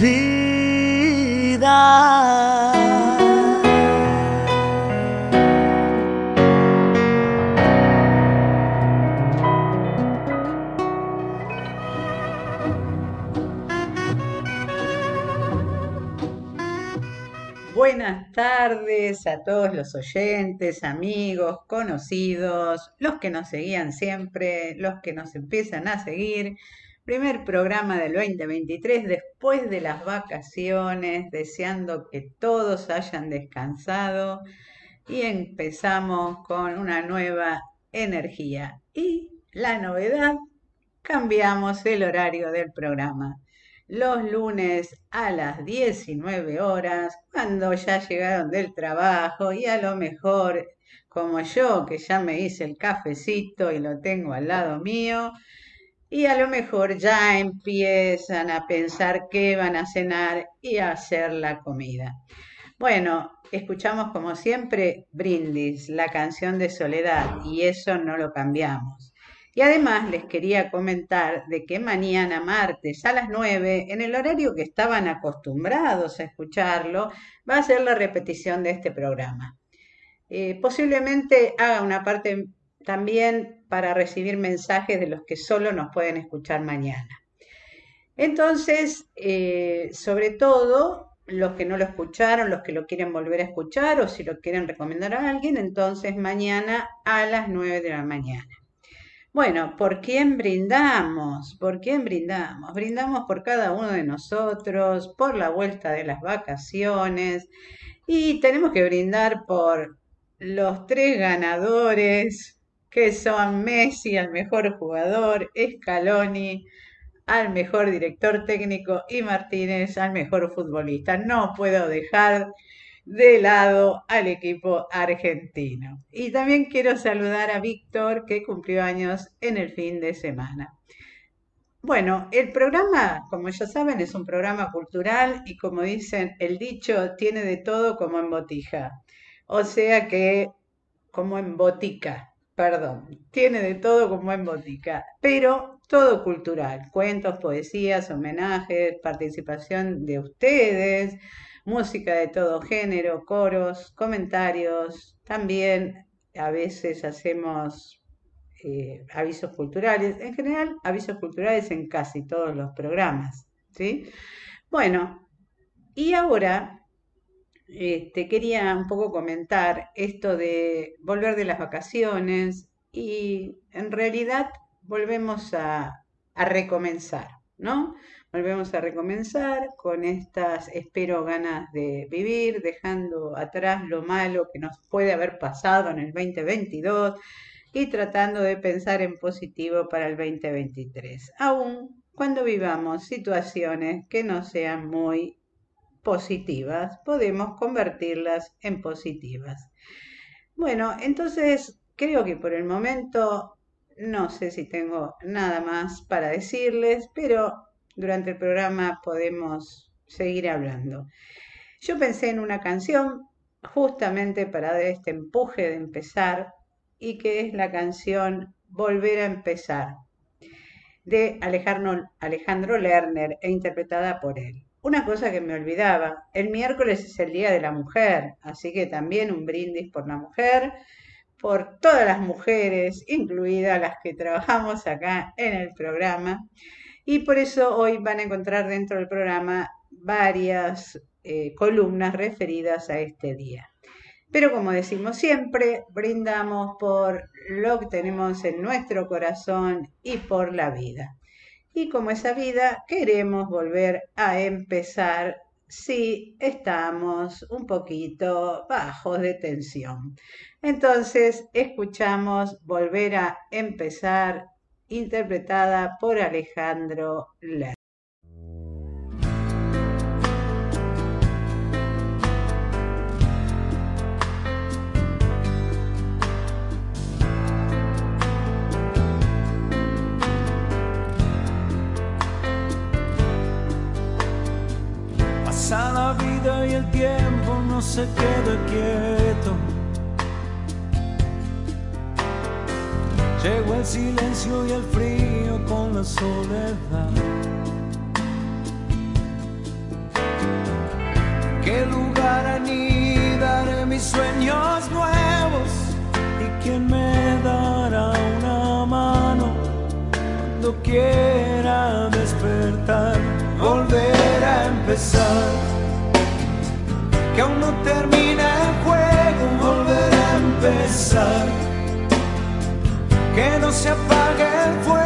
vida. Buenas tardes a todos los oyentes, amigos, conocidos, los que nos seguían siempre, los que nos empiezan a seguir. Primer programa del 2023 después de las vacaciones, deseando que todos hayan descansado y empezamos con una nueva energía. Y la novedad, cambiamos el horario del programa los lunes a las 19 horas, cuando ya llegaron del trabajo y a lo mejor, como yo, que ya me hice el cafecito y lo tengo al lado mío, y a lo mejor ya empiezan a pensar qué van a cenar y a hacer la comida. Bueno, escuchamos como siempre Brindis, la canción de Soledad, y eso no lo cambiamos. Y además les quería comentar de que mañana martes a las 9, en el horario que estaban acostumbrados a escucharlo, va a ser la repetición de este programa. Eh, posiblemente haga una parte también para recibir mensajes de los que solo nos pueden escuchar mañana. Entonces, eh, sobre todo, los que no lo escucharon, los que lo quieren volver a escuchar o si lo quieren recomendar a alguien, entonces mañana a las 9 de la mañana. Bueno, ¿por quién brindamos? ¿Por quién brindamos? Brindamos por cada uno de nosotros, por la vuelta de las vacaciones y tenemos que brindar por los tres ganadores que son Messi, al mejor jugador, Scaloni, al mejor director técnico y Martínez, al mejor futbolista. No puedo dejar de lado al equipo argentino. Y también quiero saludar a Víctor, que cumplió años en el fin de semana. Bueno, el programa, como ya saben, es un programa cultural y como dicen, el dicho tiene de todo como en botija. O sea que, como en botica, perdón, tiene de todo como en botica, pero todo cultural, cuentos, poesías, homenajes, participación de ustedes, música de todo género, coros, comentarios, también a veces hacemos eh, avisos culturales, en general avisos culturales en casi todos los programas, ¿sí? Bueno, y ahora este, quería un poco comentar esto de volver de las vacaciones y en realidad volvemos a, a recomenzar, ¿no? Volvemos a recomenzar con estas, espero, ganas de vivir, dejando atrás lo malo que nos puede haber pasado en el 2022 y tratando de pensar en positivo para el 2023, aun cuando vivamos situaciones que no sean muy positivas, podemos convertirlas en positivas. Bueno, entonces creo que por el momento no sé si tengo nada más para decirles, pero durante el programa podemos seguir hablando. Yo pensé en una canción justamente para dar este empuje de empezar y que es la canción Volver a empezar de Alejandro, Alejandro Lerner e interpretada por él. Una cosa que me olvidaba, el miércoles es el Día de la Mujer, así que también un brindis por la mujer, por todas las mujeres, incluidas las que trabajamos acá en el programa. Y por eso hoy van a encontrar dentro del programa varias eh, columnas referidas a este día. Pero como decimos siempre, brindamos por lo que tenemos en nuestro corazón y por la vida. Y como esa vida, queremos volver a empezar si estamos un poquito bajos de tensión. Entonces, escuchamos Volver a empezar, interpretada por Alejandro Ler. Silencio y el frío con la soledad. ¿Qué lugar anidaré mis sueños nuevos? ¿Y quién me dará una mano cuando quiera despertar? Volver a empezar. Que aún no termina el juego, volver a empezar. Que no se apague el fuego,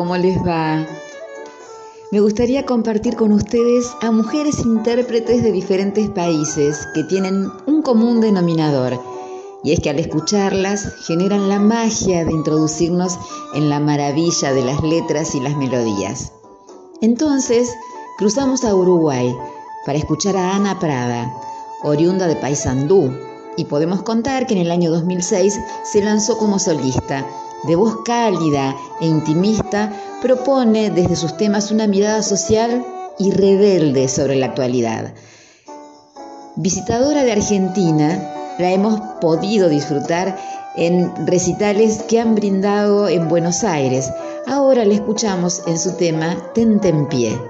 ¿cómo les va? Me gustaría compartir con ustedes a mujeres intérpretes de diferentes países que tienen un común denominador, y es que al escucharlas generan la magia de introducirnos en la maravilla de las letras y las melodías. Entonces, cruzamos a Uruguay para escuchar a Ana Prada, oriunda de Paysandú, y podemos contar que en el año 2006 se lanzó como solista. De voz cálida e intimista, propone desde sus temas una mirada social y rebelde sobre la actualidad. Visitadora de Argentina, la hemos podido disfrutar en recitales que han brindado en Buenos Aires. Ahora la escuchamos en su tema Tentempié.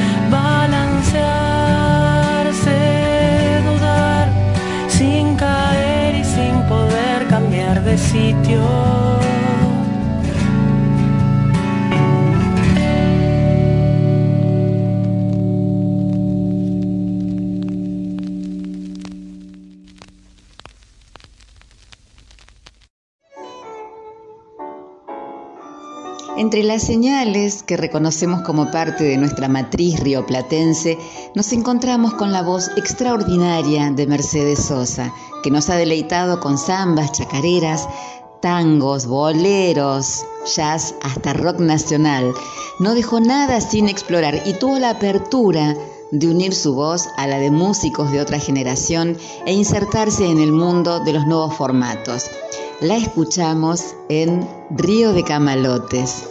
las señales que reconocemos como parte de nuestra matriz rioplatense, nos encontramos con la voz extraordinaria de Mercedes Sosa, que nos ha deleitado con zambas, chacareras, tangos, boleros, jazz, hasta rock nacional. No dejó nada sin explorar y tuvo la apertura de unir su voz a la de músicos de otra generación e insertarse en el mundo de los nuevos formatos. La escuchamos en Río de Camalotes.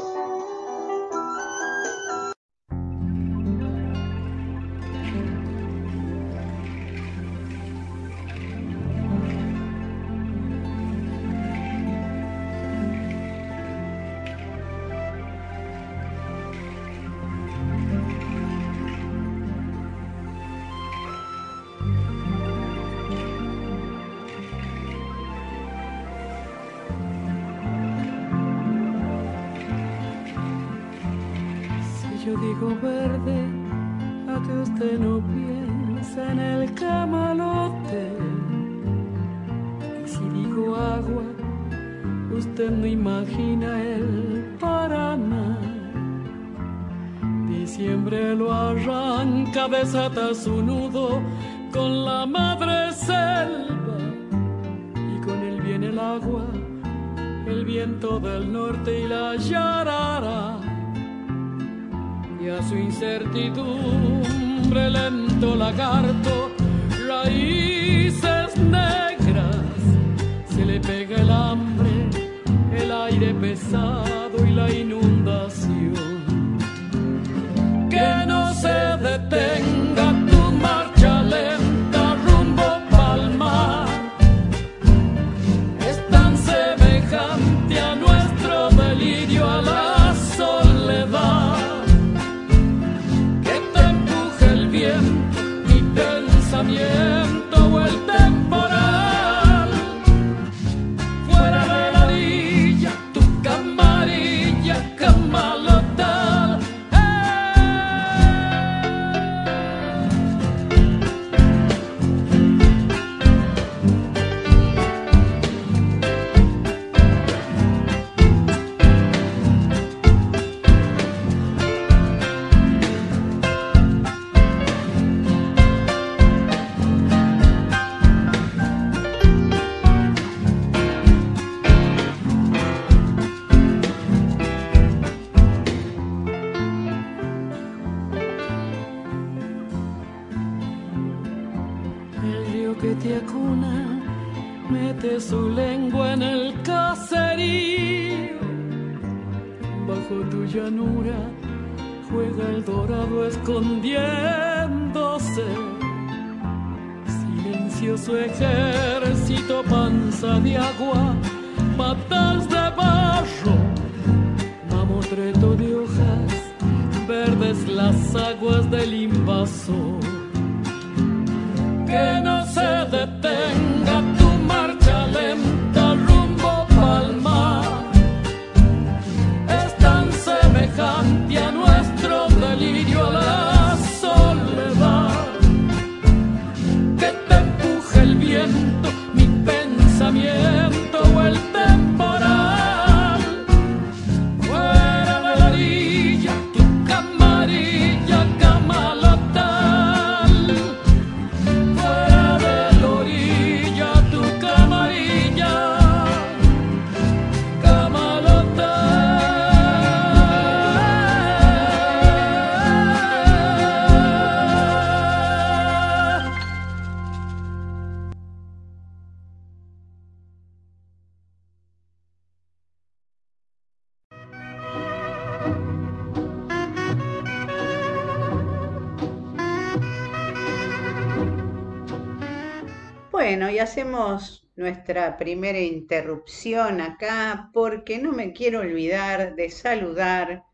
Hacemos nuestra primera interrupción acá porque no me quiero olvidar de saludar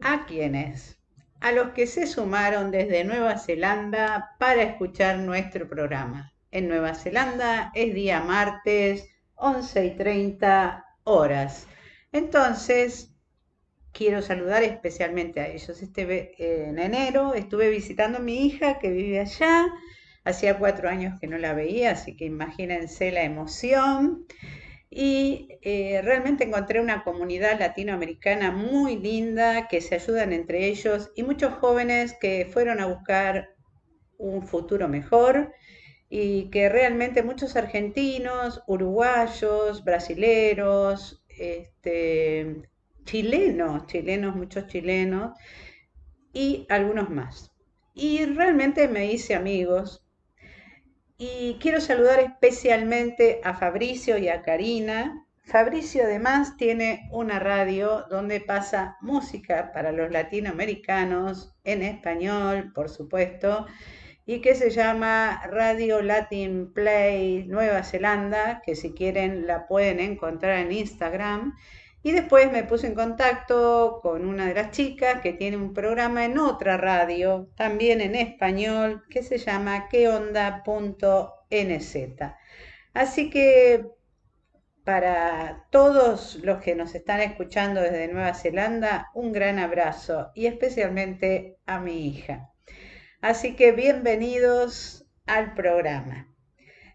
a quienes, a los que se sumaron desde Nueva Zelanda para escuchar nuestro programa. En Nueva Zelanda es día martes, 11 y 30 horas. Entonces, quiero saludar especialmente a ellos. Este, en enero estuve visitando a mi hija que vive allá. Hacía cuatro años que no la veía, así que imagínense la emoción. Y eh, realmente encontré una comunidad latinoamericana muy linda que se ayudan entre ellos y muchos jóvenes que fueron a buscar un futuro mejor y que realmente muchos argentinos, uruguayos, brasileros, este, chilenos, chilenos, muchos chilenos y algunos más. Y realmente me hice amigos y quiero saludar especialmente a Fabricio y a Karina. Fabricio además tiene una radio donde pasa música para los latinoamericanos en español, por supuesto, y que se llama Radio Latin Play Nueva Zelanda, que si quieren la pueden encontrar en Instagram. Y después me puse en contacto con una de las chicas que tiene un programa en otra radio, también en español, que se llama queonda.nz. Así que para todos los que nos están escuchando desde Nueva Zelanda, un gran abrazo y especialmente a mi hija. Así que bienvenidos al programa.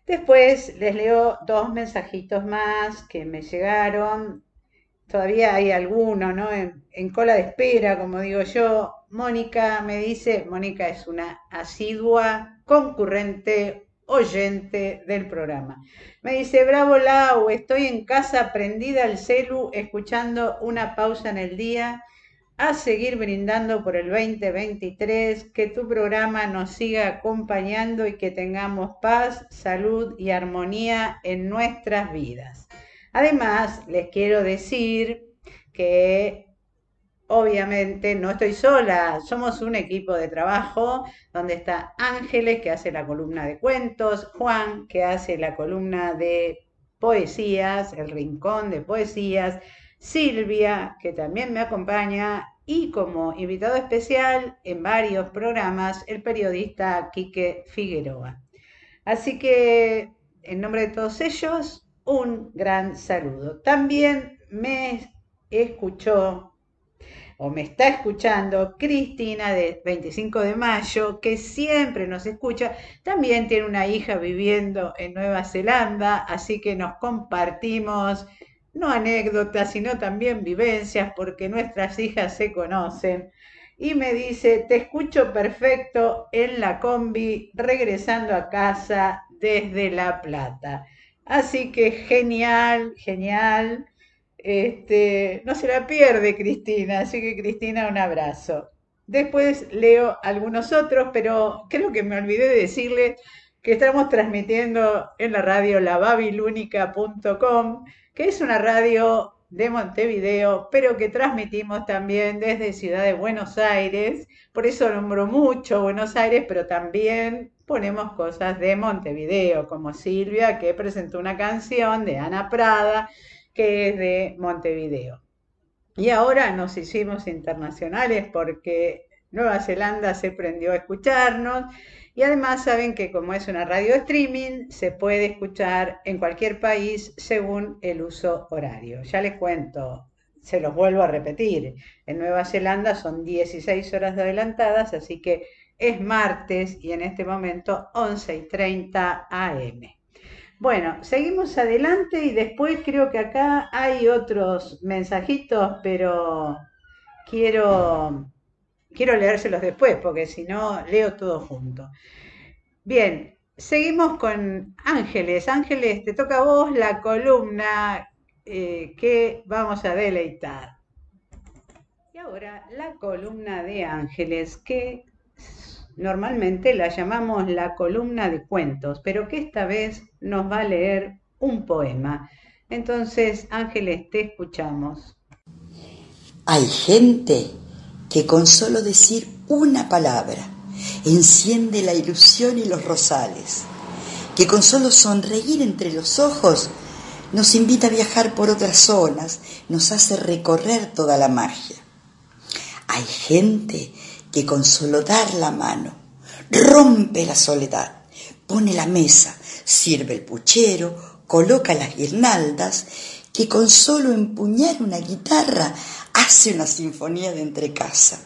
Después les leo dos mensajitos más que me llegaron todavía hay alguno, ¿no? En, en, cola de espera, como digo yo. Mónica me dice, Mónica es una asidua concurrente oyente del programa. Me dice, bravo Lau, estoy en casa prendida al celu, escuchando una pausa en el día, a seguir brindando por el 2023, que tu programa nos siga acompañando y que tengamos paz, salud y armonía en nuestras vidas. Además, les quiero decir que obviamente no estoy sola, somos un equipo de trabajo donde está Ángeles que hace la columna de cuentos, Juan que hace la columna de poesías, el rincón de poesías, Silvia que también me acompaña y como invitado especial en varios programas el periodista Quique Figueroa. Así que en nombre de todos ellos, un gran saludo. También me escuchó o me está escuchando Cristina de 25 de mayo, que siempre nos escucha, también tiene una hija viviendo en Nueva Zelanda, así que nos compartimos no anécdotas, sino también vivencias, porque nuestras hijas se conocen. Y me dice, te escucho perfecto en la combi, regresando a casa desde La Plata. Así que genial, genial. Este, no se la pierde Cristina, así que Cristina, un abrazo. Después leo algunos otros, pero creo que me olvidé de decirles que estamos transmitiendo en la radio lababilúnica.com, que es una radio de Montevideo, pero que transmitimos también desde Ciudad de Buenos Aires. Por eso nombro mucho Buenos Aires, pero también ponemos cosas de Montevideo, como Silvia, que presentó una canción de Ana Prada que es de Montevideo. Y ahora nos hicimos internacionales porque Nueva Zelanda se prendió a escucharnos y además saben que como es una radio streaming se puede escuchar en cualquier país según el uso horario. Ya les cuento, se los vuelvo a repetir, en Nueva Zelanda son 16 horas adelantadas, así que es martes y en este momento 11 y 30 am. Bueno, seguimos adelante y después creo que acá hay otros mensajitos, pero quiero, quiero leérselos después, porque si no, leo todo junto. Bien, seguimos con Ángeles. Ángeles, te toca a vos la columna eh, que vamos a deleitar. Y ahora la columna de Ángeles, que Normalmente la llamamos la columna de cuentos, pero que esta vez nos va a leer un poema. Entonces, Ángeles, te escuchamos. Hay gente que con solo decir una palabra enciende la ilusión y los rosales, que con solo sonreír entre los ojos nos invita a viajar por otras zonas, nos hace recorrer toda la magia. Hay gente que con solo dar la mano rompe la soledad, pone la mesa, sirve el puchero, coloca las guirnaldas, que con solo empuñar una guitarra hace una sinfonía de entrecasa.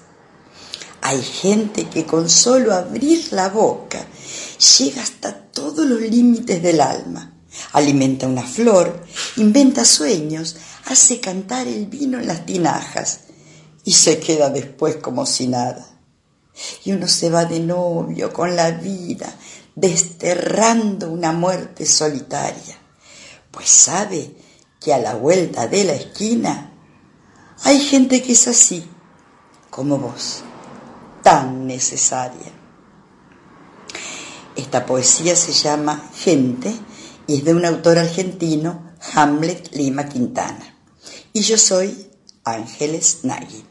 Hay gente que con solo abrir la boca llega hasta todos los límites del alma, alimenta una flor, inventa sueños, hace cantar el vino en las tinajas y se queda después como si nada y uno se va de novio con la vida, desterrando una muerte solitaria, pues sabe que a la vuelta de la esquina hay gente que es así, como vos, tan necesaria. Esta poesía se llama Gente y es de un autor argentino, Hamlet Lima Quintana. Y yo soy Ángeles Nagui.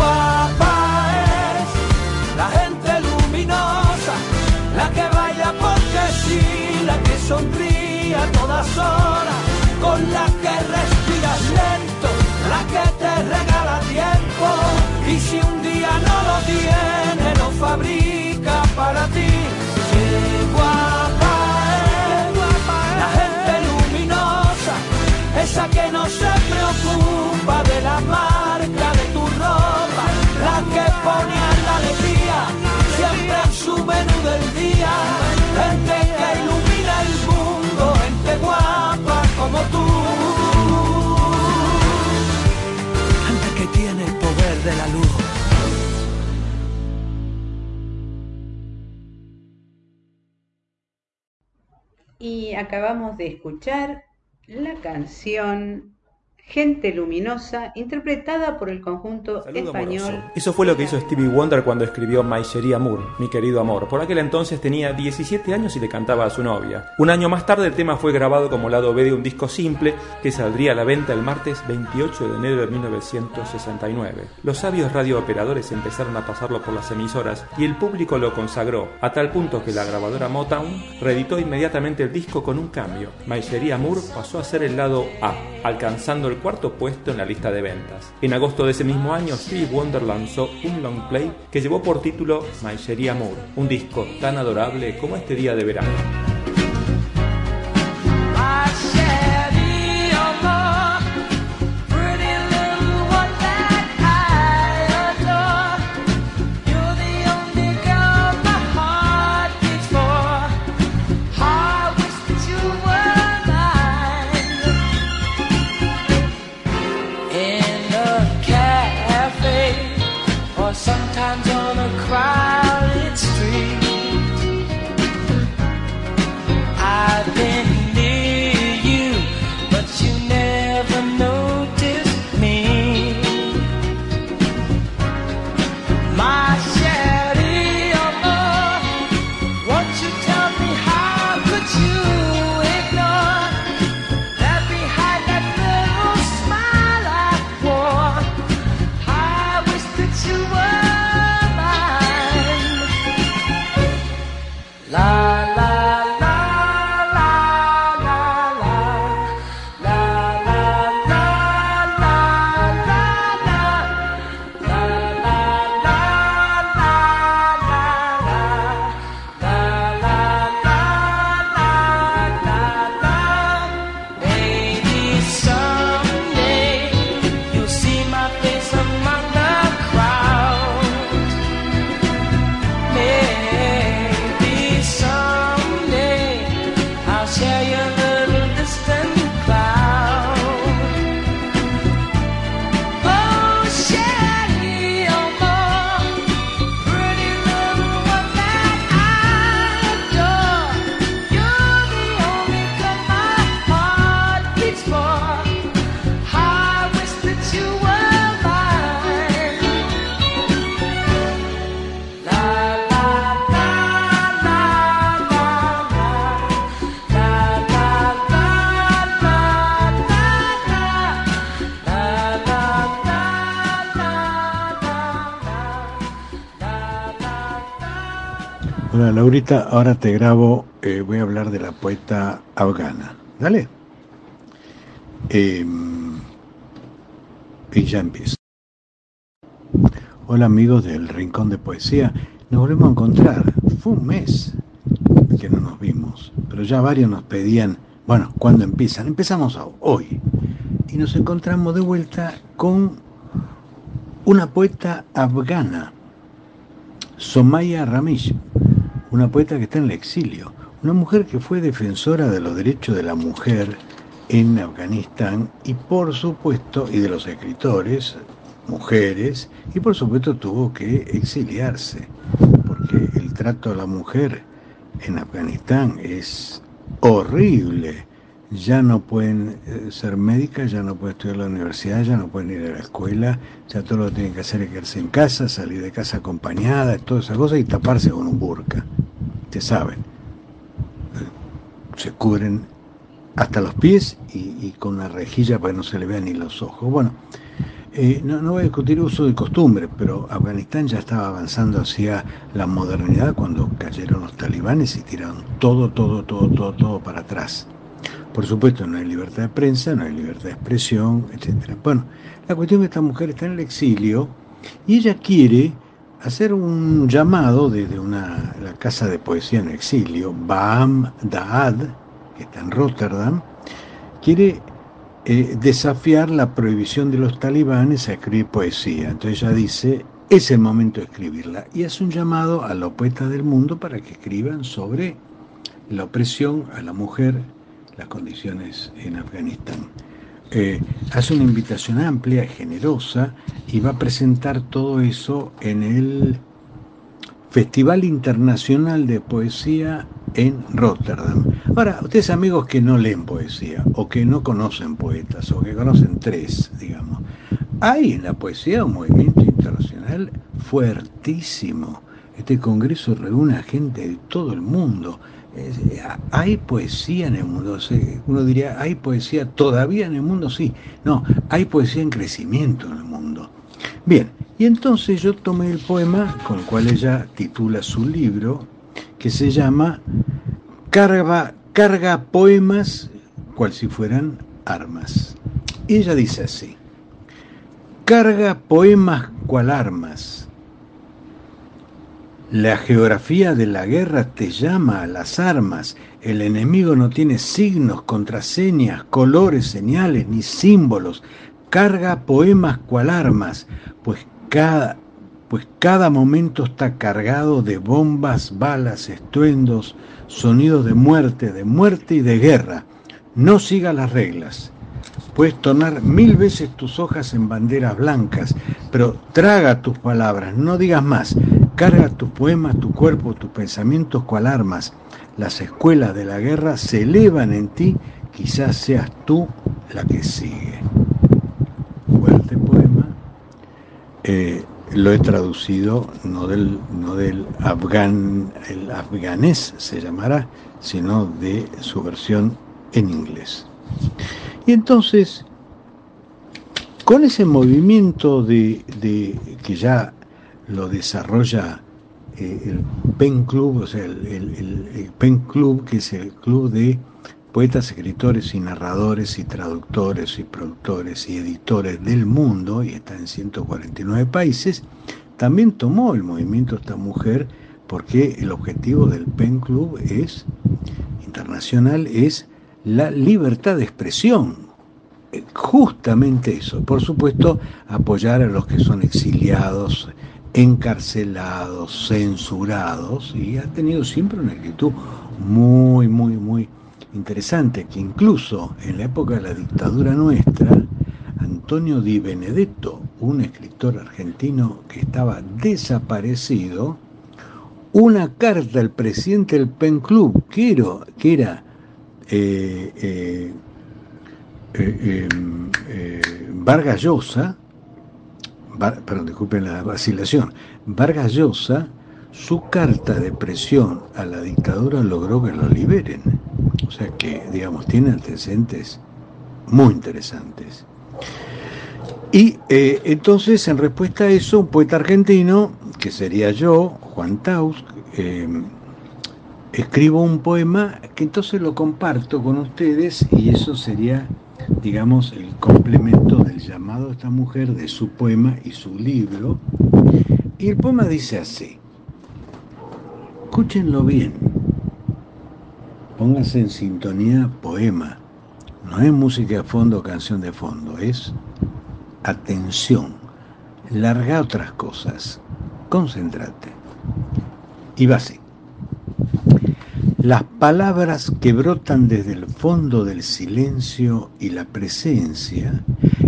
Guapa es la gente luminosa, la que baila porque sí, la que sonríe a todas horas, con la que respiras lento, la que te regala tiempo y si un día no lo tiene, lo fabrica para ti. Guapa es la gente luminosa, esa que no se preocupa de la marca menú del día, gente que ilumina el mundo, gente guapa como tú, gente que tiene el poder de la luz. Y acabamos de escuchar la canción Gente Luminosa, interpretada por el conjunto Saludo español. amoroso. Eso fue lo que hizo Stevie Wonder cuando escribió My Cherie Amour, mi querido amor. Por aquel entonces tenía 17 años y le cantaba a su novia. Un año más tarde el tema fue grabado como lado B de un disco simple que saldría a la venta el martes 28 de enero de 1969. Los sabios radiooperadores empezaron a pasarlo por las emisoras y el público lo consagró, a tal punto que la grabadora Motown reeditó inmediatamente el disco con un cambio. My Cherie Amour pasó a ser el lado A, alcanzando el cuarto puesto en la lista de ventas. En agosto de ese mismo año, Stevie Wonder lanzó un long play que llevó por título My Cherie Amour, un disco tan adorable como este día de verano. Laurita, ahora te grabo, eh, voy a hablar de la poeta afgana. Dale. Eh, y ya empiezo. Hola amigos del Rincón de Poesía, nos volvemos a encontrar. Fue un mes que no nos vimos, pero ya varios nos pedían, bueno, ¿cuándo empiezan? Empezamos hoy. Y nos encontramos de vuelta con una poeta afgana, Somaya Ramish, una poeta que está en el exilio, una mujer que fue defensora de los derechos de la mujer en Afganistán y por supuesto, y de los escritores, mujeres, y por supuesto tuvo que exiliarse, porque el trato a la mujer en Afganistán es horrible. Ya no pueden eh, ser médicas, ya no pueden estudiar la universidad, ya no pueden ir a la escuela, ya todo lo que tienen que hacer es quedarse en casa, salir de casa acompañada, todas esas cosas y taparse con un burka. Ustedes saben. Se cubren hasta los pies y, y con una rejilla para que no se le vean ni los ojos. Bueno, eh, no, no voy a discutir uso de costumbre, pero Afganistán ya estaba avanzando hacia la modernidad cuando cayeron los talibanes y tiraron todo, todo, todo, todo, todo para atrás. Por supuesto, no hay libertad de prensa, no hay libertad de expresión, etc. Bueno, la cuestión es que esta mujer está en el exilio y ella quiere hacer un llamado desde una, la casa de poesía en exilio, Baam Daad, que está en Rotterdam, quiere eh, desafiar la prohibición de los talibanes a escribir poesía. Entonces ella dice, es el momento de escribirla. Y hace un llamado a los poetas del mundo para que escriban sobre la opresión a la mujer, las condiciones en Afganistán. Eh, hace una invitación amplia, generosa, y va a presentar todo eso en el Festival Internacional de Poesía en Rotterdam. Ahora, ustedes amigos que no leen poesía, o que no conocen poetas, o que conocen tres, digamos, hay en la poesía un movimiento internacional fuertísimo. Este congreso reúne a gente de todo el mundo. Es- hay poesía en el mundo. Uno diría, ¿hay poesía todavía en el mundo? Sí. No, hay poesía en crecimiento en el mundo. Bien, y entonces yo tomé el poema con el cual ella titula su libro, que se llama Carga, carga poemas cual si fueran armas. Y ella dice así, carga poemas cual armas. La geografía de la guerra te llama a las armas. El enemigo no tiene signos, contraseñas, colores, señales ni símbolos. Carga poemas cual armas, pues cada, pues cada momento está cargado de bombas, balas, estruendos, sonidos de muerte, de muerte y de guerra. No siga las reglas. Puedes tornar mil veces tus hojas en banderas blancas, pero traga tus palabras, no digas más. Carga tus poemas, tu cuerpo, tus pensamientos cual armas. Las escuelas de la guerra se elevan en ti, quizás seas tú la que sigue. Fuerte poema. Eh, lo he traducido no del, el afganés se llamará, sino de su versión en inglés. Y entonces, con ese movimiento de, que ya lo desarrolla eh, el PEN Club, o sea, el- el PEN Club, que es el club de poetas, escritores y narradores y traductores y productores y editores del mundo, y está en 149 países, también tomó el movimiento esta mujer porque el objetivo del PEN Club es internacional es la libertad de expresión. Eh, Justamente eso. Por supuesto, apoyar a los que son exiliados, encarcelados, censurados, y ha tenido siempre una actitud muy, muy, muy interesante que incluso en la época de la dictadura nuestra, Antonio Di Benedetto, un escritor argentino que estaba desaparecido, una carta al presidente del Pen Club, que era, que era eh, eh, eh, eh, perdón, disculpen la vacilación, Vargas Llosa, su carta de presión a la dictadura logró que lo liberen. O sea que, digamos, tiene antecedentes muy interesantes. Y entonces, en respuesta a eso, un poeta argentino, que sería yo, Juan Taus, escribo un poema que entonces lo comparto con ustedes y eso sería, digamos, el complemento del llamado a esta mujer de su poema y su libro. Y el poema dice así, escúchenlo bien, pónganse en sintonía poema, no es música de fondo, canción de fondo, es atención, larga otras cosas, concéntrate. Y va así. Las palabras que brotan desde el fondo del silencio y la presencia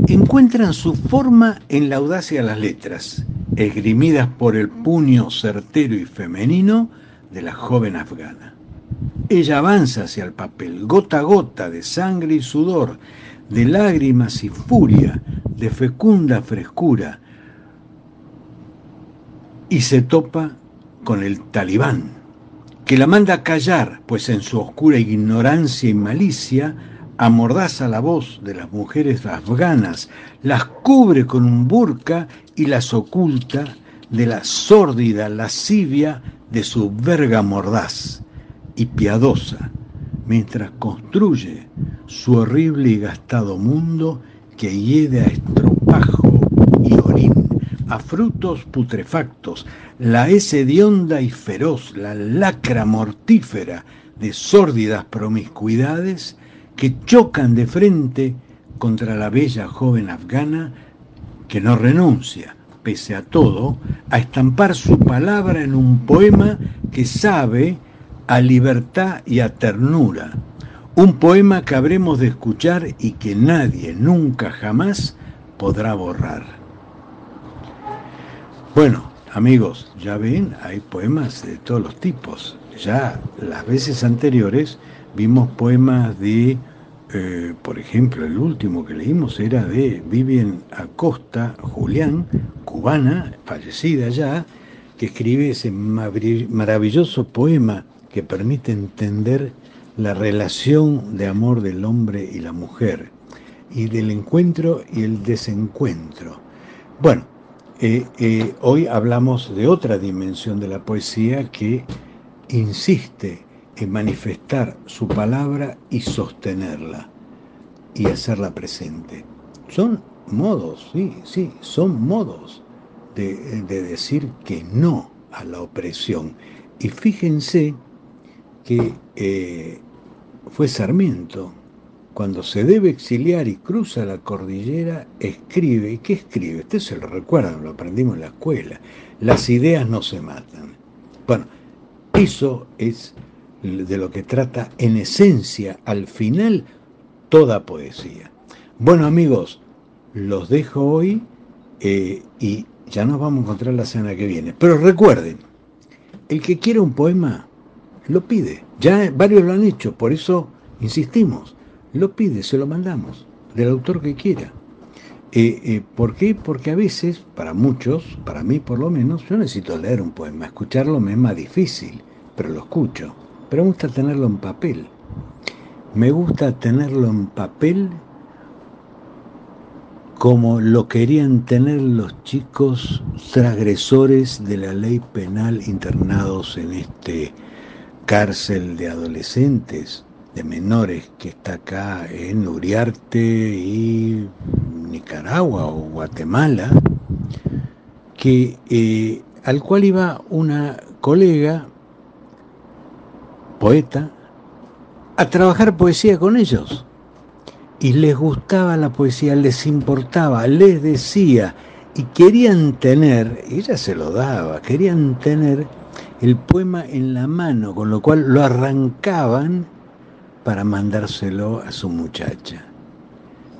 encuentran su forma en la audacia de las letras, esgrimidas por el puño certero y femenino de la joven afgana. Ella avanza hacia el papel, gota a gota de sangre y sudor, de lágrimas y furia, de fecunda frescura, y se topa con el talibán, que la manda a callar, pues en su oscura ignorancia y malicia amordaza la voz de las mujeres afganas, las cubre con un burka y las oculta de la sórdida lascivia de su verga mordaz y piadosa, mientras construye su horrible y gastado mundo que hiede a estropajo a frutos putrefactos, la hez hedionda y feroz, la lacra mortífera de sórdidas promiscuidades que chocan de frente contra la bella joven afgana que no renuncia, pese a todo, a estampar su palabra en un poema que sabe a libertad y a ternura. Un poema que habremos de escuchar y que nadie nunca jamás podrá borrar. Bueno, amigos, ya ven, hay poemas de todos los tipos. Ya las veces anteriores vimos poemas de, eh, por ejemplo, el último que leímos era de Vivian Acosta Julián, cubana, fallecida ya, que escribe ese maravilloso poema que permite entender la relación de amor del hombre y la mujer, y del encuentro y el desencuentro. Bueno, eh, eh, hoy hablamos de otra dimensión de la poesía que insiste en manifestar su palabra y sostenerla y hacerla presente. Son modos, sí, sí, son modos de, de decir que no a la opresión. Y fíjense que eh, fue Sarmiento, cuando se debe exiliar y cruza la cordillera, escribe. ¿Y qué escribe? Ustedes se lo recuerdan, lo aprendimos en la escuela. Las ideas no se matan. Bueno, eso es de lo que trata en esencia, al final, toda poesía. Bueno amigos, los dejo hoy eh, y ya nos vamos a encontrar la semana que viene. Pero recuerden, el que quiera un poema, lo pide. Ya varios lo han hecho, por eso insistimos. Lo pide, se lo mandamos, del autor que quiera. Eh, eh, ¿Por qué? Porque a veces, para muchos, para mí por lo menos, yo necesito leer un poema. Escucharlo me es más difícil, pero lo escucho. Pero me gusta tenerlo en papel. Me gusta tenerlo en papel como lo querían tener los chicos transgresores de la ley penal internados en este cárcel de adolescentes, de menores que está acá en Uriarte y Nicaragua o Guatemala, que eh, al cual iba una colega poeta a trabajar poesía con ellos. Y les gustaba la poesía, les importaba, les decía y querían tener, ella se lo daba, querían tener el poema en la mano, con lo cual lo arrancaban para mandárselo a su muchacha.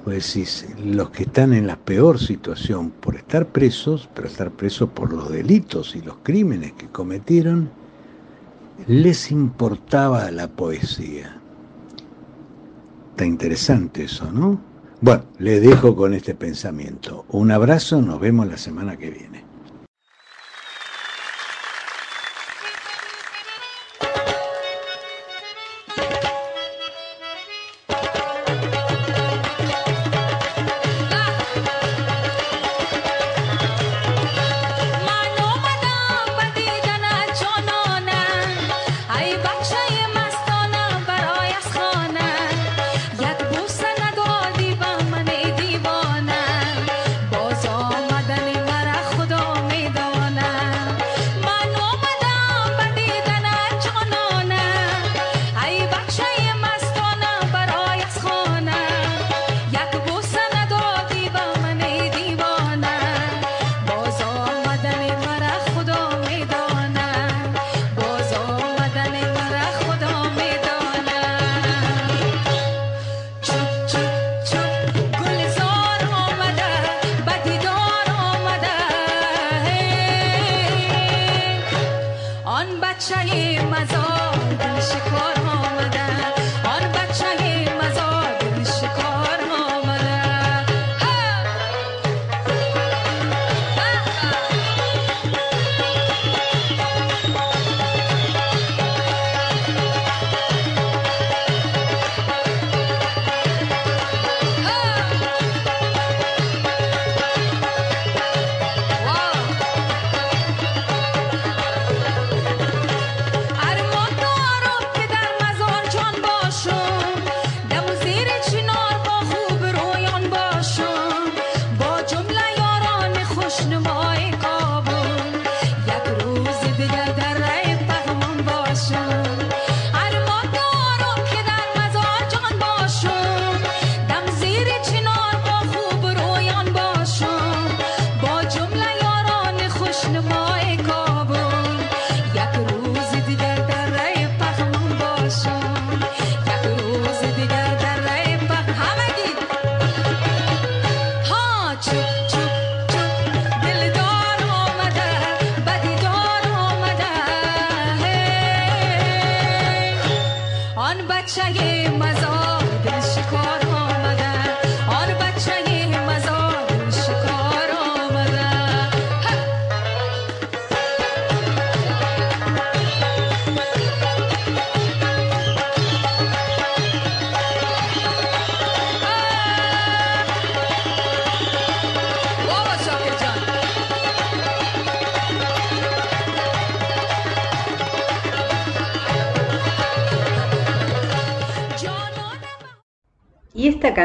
Pues los que están en la peor situación por estar presos, pero estar presos por los delitos y los crímenes que cometieron, les importaba la poesía. Está interesante eso, ¿no? Bueno, les dejo con este pensamiento. Un abrazo, nos vemos la semana que viene.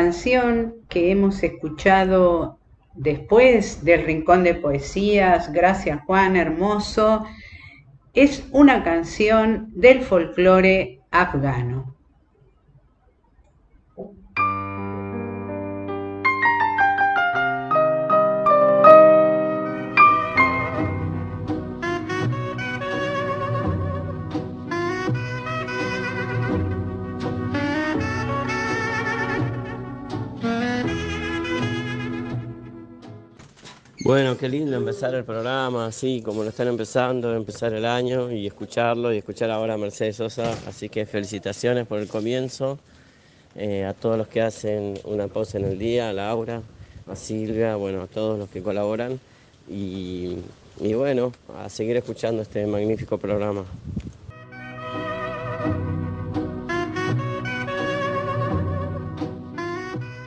Canción que hemos escuchado después del Rincón de Poesías, gracias Juan, hermoso, es una canción del folclore afgano. Bueno, qué lindo empezar el programa, así como lo están empezando, empezar el año y escucharlo y escuchar ahora a Mercedes Sosa. Así que felicitaciones por el comienzo, eh, a todos los que hacen una pausa en el día, a Laura, a Silvia, bueno, a todos los que colaboran y, y bueno, a seguir escuchando este magnífico programa.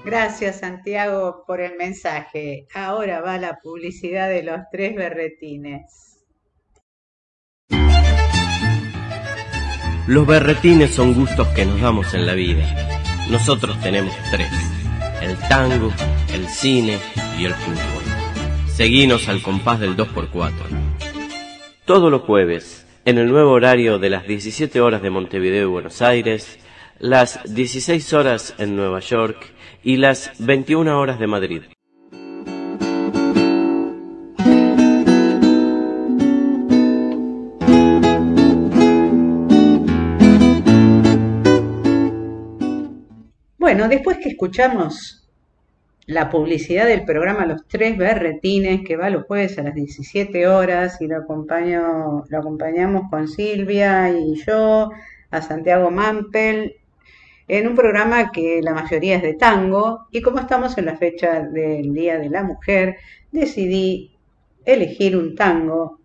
Gracias Santiago por el mensaje. Ahora va la publicidad de los tres berretines. Los berretines son gustos que nos damos en la vida. Nosotros tenemos tres. El tango, el cine y el fútbol. Seguinos al compás del 2x4. Todos los jueves, en el nuevo horario de las 17 horas de Montevideo y Buenos Aires, las 16 horas en Nueva York y las 21 horas de Madrid. Bueno, después que escuchamos la publicidad del programa Los Tres Berretines, que va los jueves a las 17 horas y lo, acompaño, lo acompañamos con Silvia y yo, a Santiago Mampel, en un programa que la mayoría es de tango, y como estamos en la fecha del Día de la Mujer, decidí elegir un tango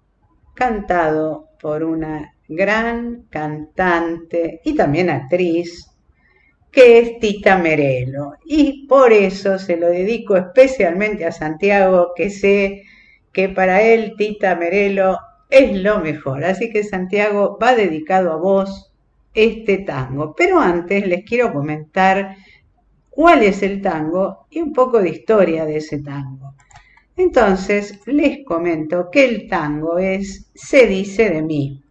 cantado por una gran cantante y también actriz, que es Tita Merelo. Y por eso se lo dedico especialmente a Santiago, que sé que para él Tita Merelo es lo mejor. Así que Santiago va dedicado a vos este tango. Pero antes les quiero comentar cuál es el tango y un poco de historia de ese tango. Entonces les comento que el tango es Se dice de mí.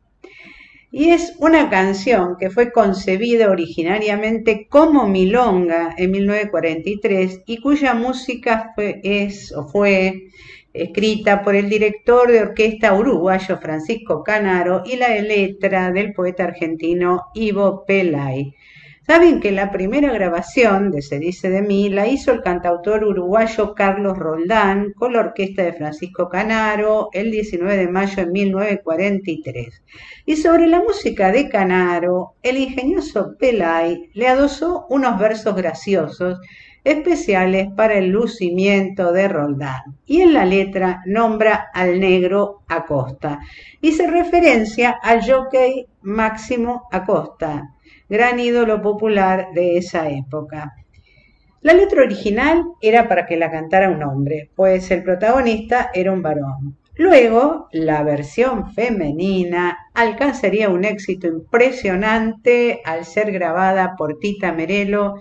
Y es una canción que fue concebida originariamente como milonga en 1943 y cuya música fue, es o fue escrita por el director de orquesta uruguayo Francisco Canaro y la letra del poeta argentino Ivo Pelay. Saben que la primera grabación de Se dice de mí la hizo el cantautor uruguayo Carlos Roldán con la orquesta de Francisco Canaro el 19 de mayo de 1943. Y sobre la música de Canaro, el ingenioso Pelay le adosó unos versos graciosos especiales para el lucimiento de Roldán. Y en la letra nombra al negro Acosta y se referencia al jockey Máximo Acosta, gran ídolo popular de esa época. La letra original era para que la cantara un hombre, pues el protagonista era un varón. Luego, la versión femenina alcanzaría un éxito impresionante al ser grabada por Tita Merelo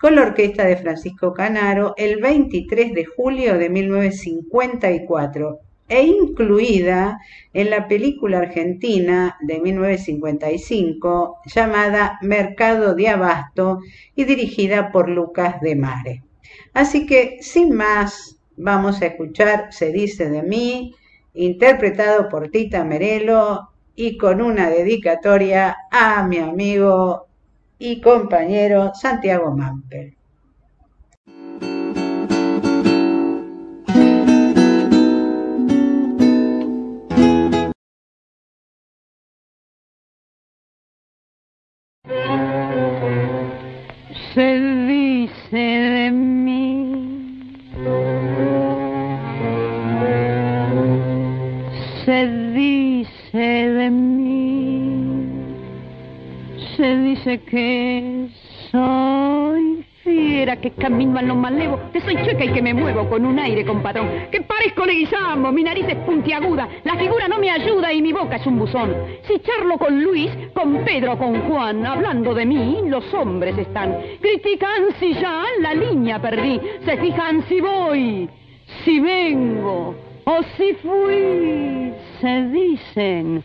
con la orquesta de Francisco Canaro el 23 de julio de 1954 e incluida en la película argentina de 1955 llamada Mercado de Abasto y dirigida por Lucas de Mare. Así que, sin más, vamos a escuchar Se dice de mí, interpretado por Tita Merelo y con una dedicatoria a mi amigo y compañero Santiago Mampel. Se dice de mí, se dice de mí, se dice que soy fiera, que camino a lo malevo, que soy chueca y que me muevo con un aire compadrón, que parezco leguizamo, mi nariz es puntiaguda, la figura no me ayuda y mi boca es un buzón. Si charlo con Luis, con Pedro, con Juan, hablando de mí, los hombres están. Critican si ya la línea perdí, se fijan si voy, si vengo o si fui, se dicen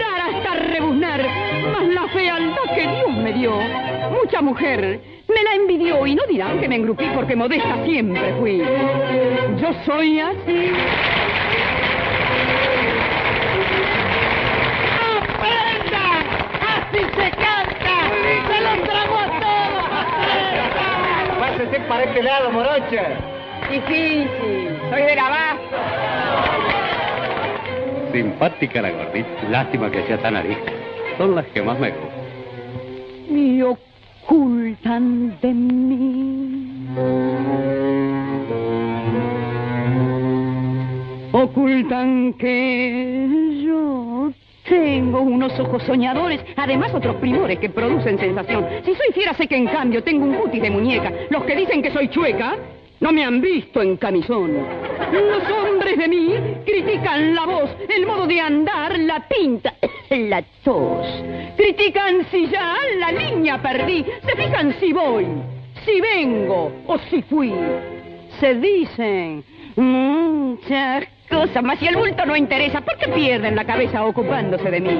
rebuznar, mas la fealdad que Dios me dio, mucha mujer me la envidió y no dirán que me engrupí porque modesta siempre fui. Yo soy así. ¡Aprenda! ¡Así se canta! ¡Se los trago a todos! Pásese para este lado, morocha. Difícil, soy de Abasto. Simpática la gordita. Lástima que sea tan arisca. Son las que más me gustan. Y ocultan de mí. Ocultan que yo tengo unos ojos soñadores, además otros primores que producen sensación. Si soy fiera sé que en cambio tengo un cutis de muñeca. Los que dicen que soy chueca no me han visto en camisón. Los hombres de mí critican la voz, el modo de andar, la pinta, la tos. Critican si ya la línea perdí. Se fijan si voy, si vengo o si fui. Se dicen muchas cosas, mas si el bulto no interesa, ¿por qué pierden la cabeza ocupándose de mí?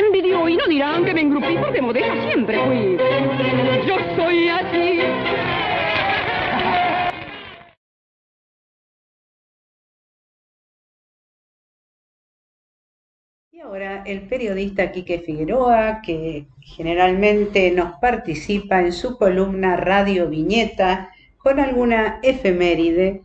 la envidió y no dirán que me engrupí porque modesta siempre fui. Yo soy así. Y ahora el periodista Quique Figueroa, que generalmente nos participa en su columna Radio Viñeta con alguna efeméride,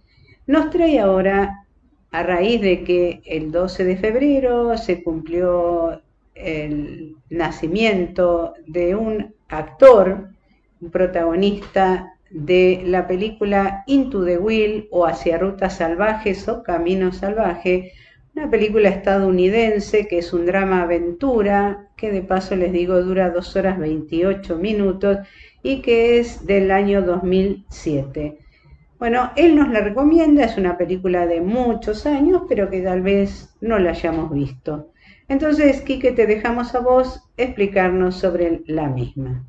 nos trae ahora, a raíz de que el 12 de febrero se cumplió el nacimiento de un actor, un protagonista de la película Into the Will o Hacia Rutas Salvajes o Camino Salvaje, una película estadounidense que es un drama aventura, que de paso les digo dura 2 horas 28 minutos y que es del año 2007. Bueno, él nos la recomienda, es una película de muchos años, pero que tal vez no la hayamos visto. Entonces, Quique, te dejamos a vos explicarnos sobre la misma.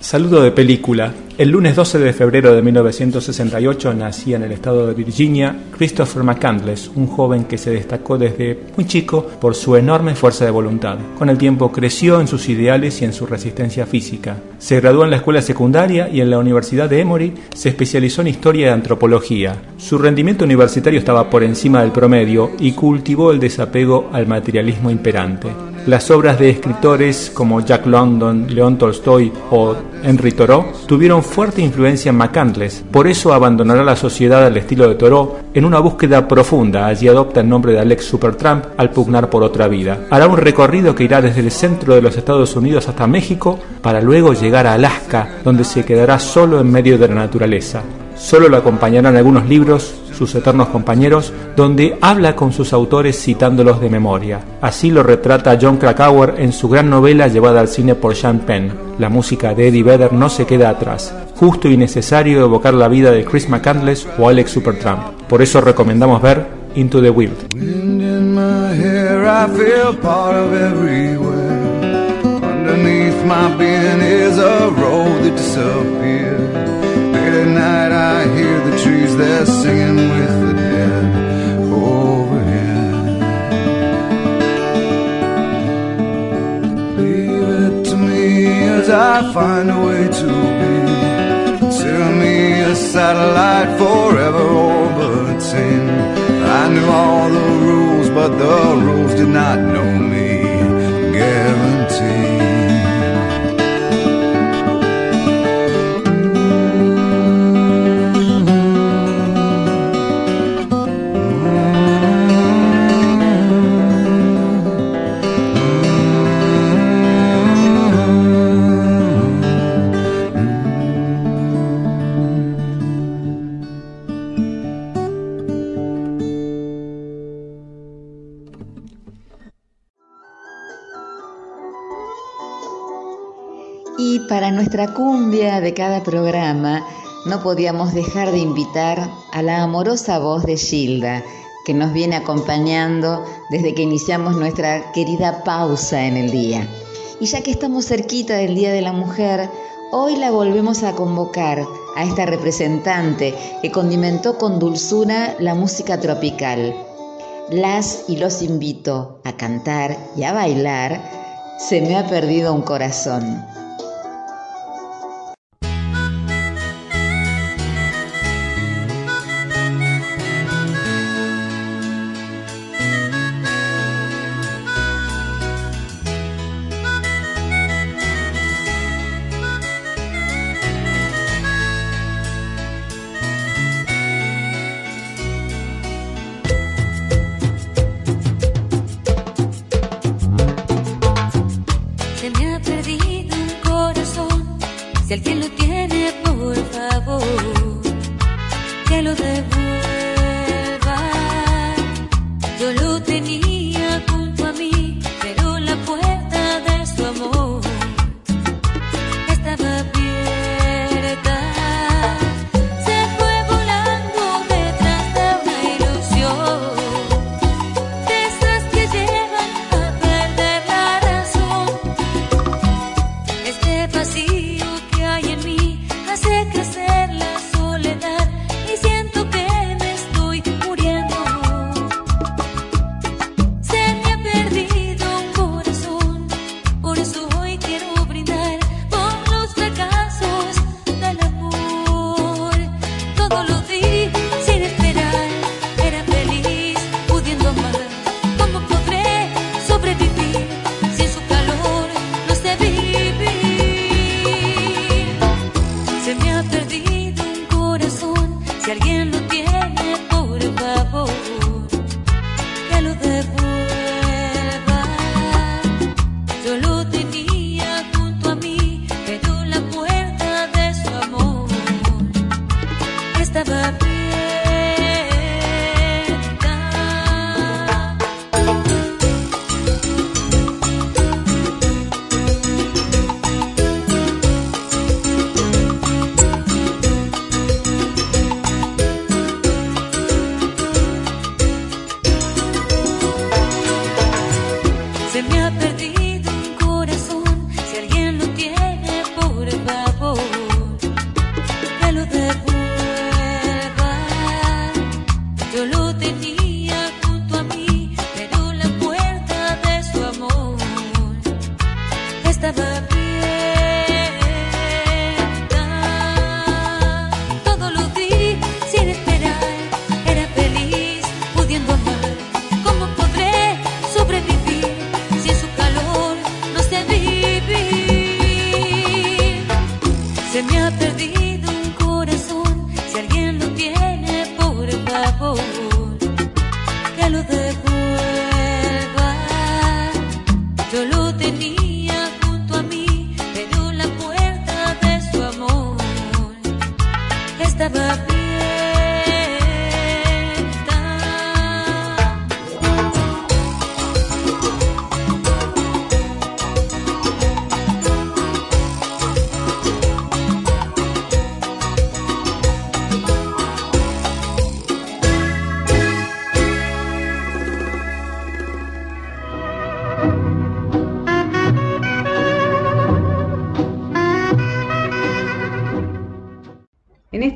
Saludo de película. El lunes 12 de febrero de 1968 nacía en el estado de Virginia Christopher McCandless, un joven que se destacó desde muy chico por su enorme fuerza de voluntad. Con el tiempo creció en sus ideales y en su resistencia física. Se graduó en la escuela secundaria y en la Universidad de Emory se especializó en historia y antropología. Su rendimiento universitario estaba por encima del promedio y cultivó el desapego al materialismo imperante. Las obras de escritores como Jack London, León Tolstoy o Henry Thoreau tuvieron fuerte influencia en McCandless, por eso abandonará la sociedad al estilo de Thoreau en una búsqueda profunda. Allí adopta el nombre de Alex Supertramp al pugnar por otra vida. Hará un recorrido que irá desde el centro de los Estados Unidos hasta México para luego llegar a Alaska, donde se quedará solo en medio de la naturaleza. Solo lo acompañarán algunos libros, sus eternos compañeros, donde habla con sus autores citándolos de memoria. Así lo retrata John Krakauer en su gran novela llevada al cine por Sean Penn. La música de Eddie Vedder no se queda atrás. Justo y necesario evocar la vida de Chris McCandless o Alex Supertramp. Por eso recomendamos ver Into the Wild. The they're singing with the dead overhead. Leave it to me as I find a way to be. Consider me a satellite forever orbiting. I knew all the rules, but the rules did not know me. De cada programa, no podíamos dejar de invitar a la amorosa voz de Gilda, que nos viene acompañando desde que iniciamos nuestra querida pausa en el día. Y ya que estamos cerquita del Día de la Mujer, hoy la volvemos a convocar a esta representante que condimentó con dulzura la música tropical. Las y los invito a cantar y a bailar Se me ha perdido un corazón.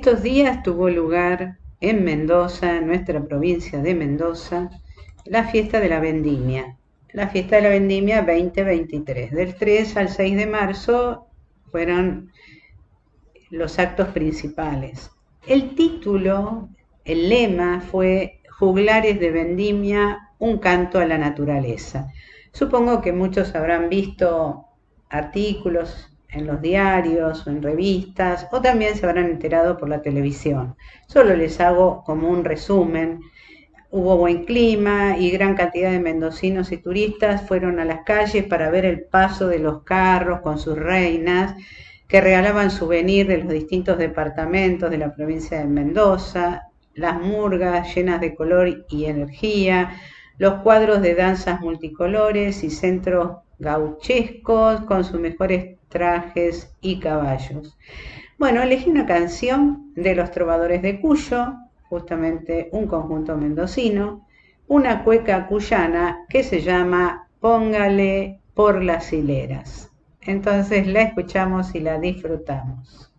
Estos días tuvo lugar en Mendoza, en nuestra provincia de Mendoza, la fiesta de la vendimia. La fiesta de la vendimia 2023. Del 3 al 6 de marzo fueron los actos principales. El título, el lema fue Juglares de Vendimia, un canto a la naturaleza. Supongo que muchos habrán visto artículos en los diarios o en revistas o también se habrán enterado por la televisión. Solo les hago como un resumen. Hubo buen clima y gran cantidad de mendocinos y turistas fueron a las calles para ver el paso de los carros con sus reinas que regalaban souvenirs de los distintos departamentos de la provincia de Mendoza, las murgas llenas de color y energía, los cuadros de danzas multicolores y centros gauchescos con sus mejores trajes y caballos. Bueno, elegí una canción de los trovadores de Cuyo, justamente un conjunto mendocino, una cueca cuyana que se llama Póngale por las hileras. Entonces la escuchamos y la disfrutamos.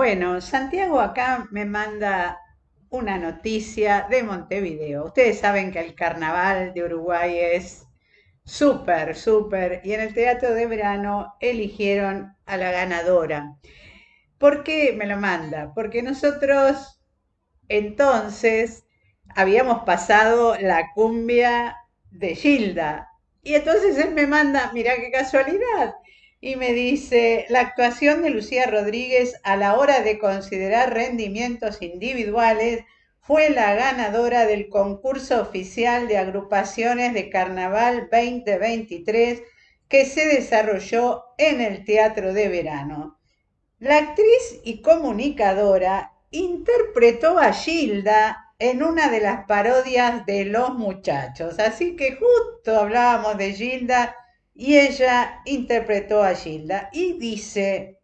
Bueno, Santiago acá me manda una noticia de Montevideo. Ustedes saben que el carnaval de Uruguay es súper, súper, y en el teatro de verano eligieron a la ganadora. ¿Por qué me lo manda? Porque nosotros entonces habíamos pasado la cumbia de Gilda. Y entonces él me manda, mira qué casualidad, y me dice, la actuación de Lucía Rodríguez a la hora de considerar rendimientos individuales fue la ganadora del concurso oficial de agrupaciones de Carnaval 2023 que se desarrolló en el Teatro de Verano. La actriz y comunicadora interpretó a Gilda en una de las parodias de Los Muchachos, así que justo hablábamos de Gilda y ella interpretó a Gilda y dice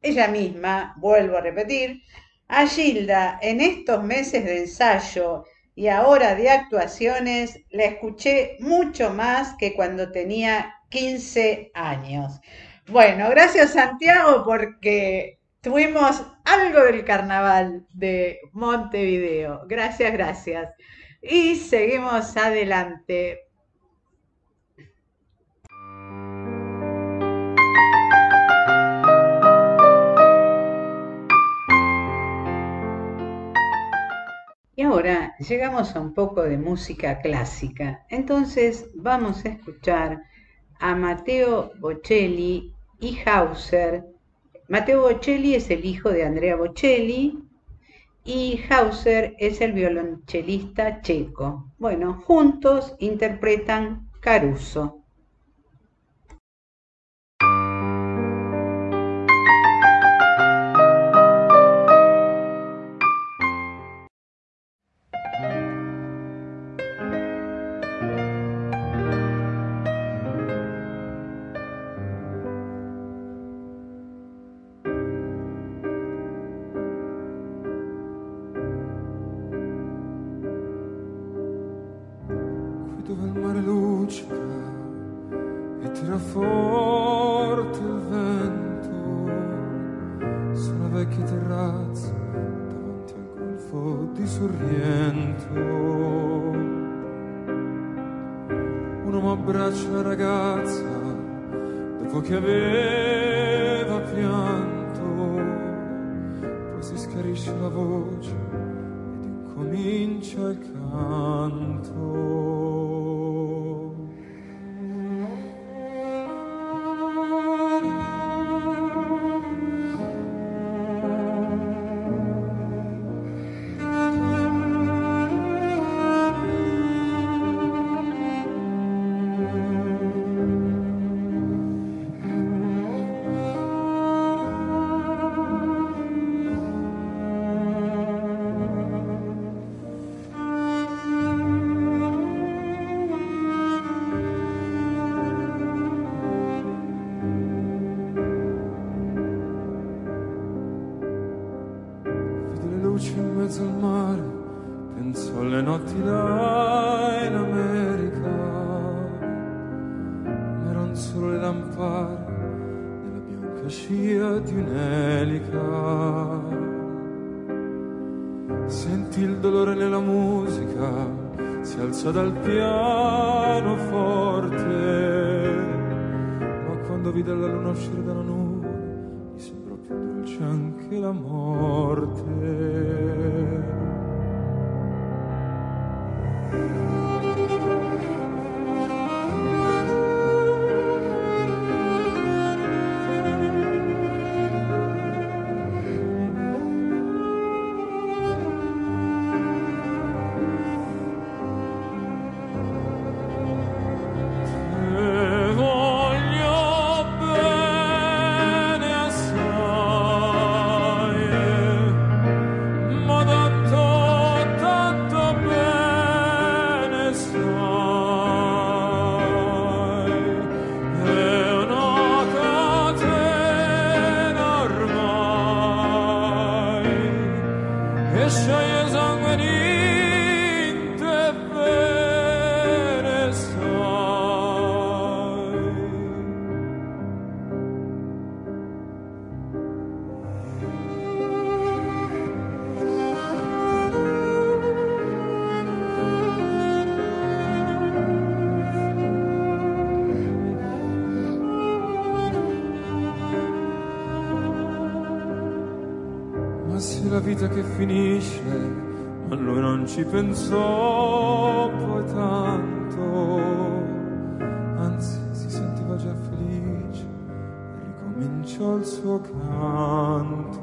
ella misma, vuelvo a repetir, a Gilda en estos meses de ensayo y ahora de actuaciones la escuché mucho más que cuando tenía 15 años. Bueno, gracias Santiago porque tuvimos algo del carnaval de Montevideo. Gracias, gracias. Y seguimos adelante. Y ahora llegamos a un poco de música clásica. Entonces vamos a escuchar a Matteo Bocelli y Hauser. Matteo Bocelli es el hijo de Andrea Bocelli y Hauser es el violonchelista checo. Bueno, juntos interpretan Caruso. Vecchia terrazza davanti al golfo di Sorrento. Un uomo abbraccia una ragazza dopo che aveva pianto. Poi si schiarisce la voce ed incomincia il canto fanciol suo canto.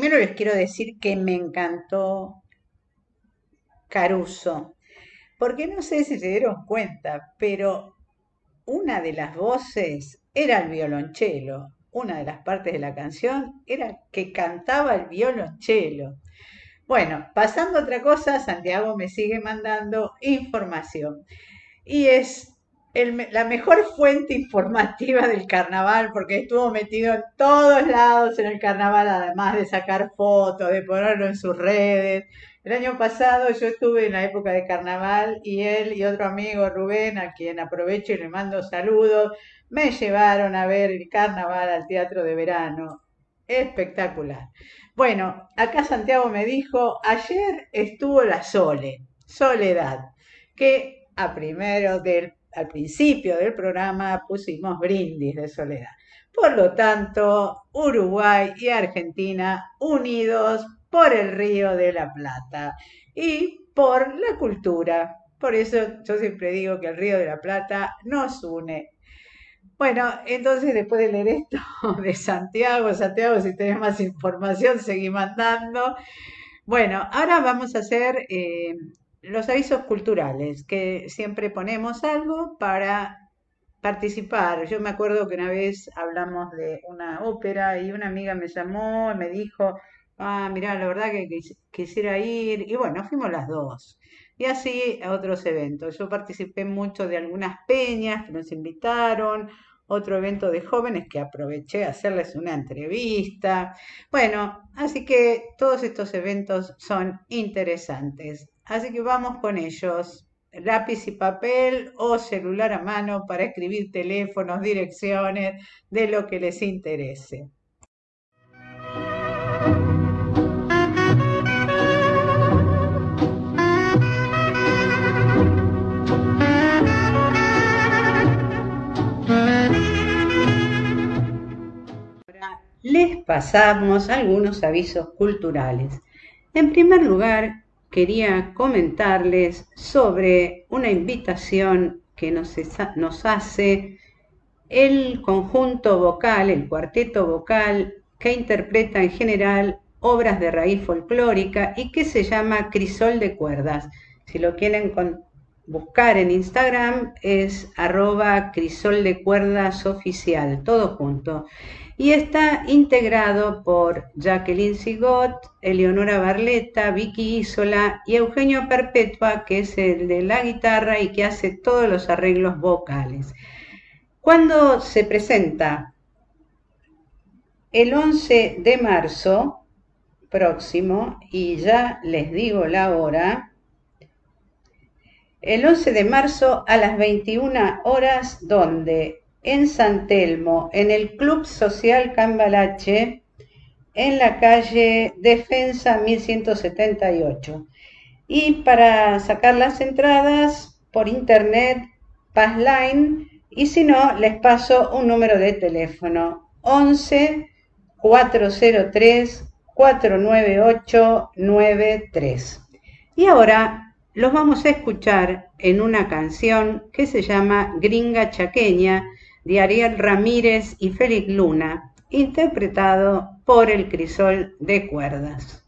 Primero les quiero decir que me encantó Caruso, porque no sé si se dieron cuenta, pero una de las voces era el violonchelo, una de las partes de la canción era que cantaba el violonchelo. Bueno, pasando a otra cosa, Santiago me sigue mandando información y es la mejor fuente informativa del carnaval porque estuvo metido en todos lados en el carnaval, además de sacar fotos, de ponerlo en sus redes. El año pasado yo estuve en la época de carnaval y él y otro amigo, Rubén, a quien aprovecho y le mando saludos, me llevaron a ver el carnaval al Teatro de Verano. Espectacular. Bueno, acá Santiago me dijo, ayer estuvo la Sole, Soledad, que a primero del, al principio del programa pusimos brindis de Soledad. Por lo tanto, Uruguay y Argentina unidos por el Río de la Plata y por la cultura. Por eso yo siempre digo que el Río de la Plata nos une. Bueno, entonces después de leer esto de Santiago, Santiago, si tenés más información, seguí mandando. Bueno, ahora vamos a hacer eh, los avisos culturales, que siempre ponemos algo para participar. Yo me acuerdo que una vez hablamos de una ópera y una amiga me llamó y me dijo, ah, mirá, la verdad que quis- quisiera ir. Y bueno, fuimos las dos. Y así a otros eventos. Yo participé mucho de algunas peñas que nos invitaron, otro evento de jóvenes que aproveché a hacerles una entrevista. Bueno, así que todos estos eventos son interesantes. Así que vamos con ellos. lápiz y papel o celular a mano para escribir teléfonos, direcciones, de lo que les interese. Les pasamos algunos avisos culturales. En primer lugar, quería comentarles sobre una invitación que nos, hace el conjunto vocal, el cuarteto vocal, que interpreta en general obras de raíz folclórica y que se llama Crisol de Cuerdas. Si lo quieren buscar en Instagram es arroba crisol de cuerdas oficial, todo junto. Y está integrado por Jacqueline Sigot, Eleonora Barletta, Vicky Isola y Eugenio Perpetua, que es el de la guitarra y que hace todos los arreglos vocales. Cuando se presenta el 11 de marzo próximo, y ya les digo la hora, el 11 de marzo a las 21 horas, donde en San Telmo, en el Club Social Cambalache, en la calle Defensa 1178. Y para sacar las entradas por internet, Passline, y si no, les paso un número de teléfono, 11 403 498 93. Y ahora los vamos a escuchar en una canción que se llama Gringa Chaqueña de Ariel Ramírez y Félix Luna, interpretado por el Crisol de Cuerdas.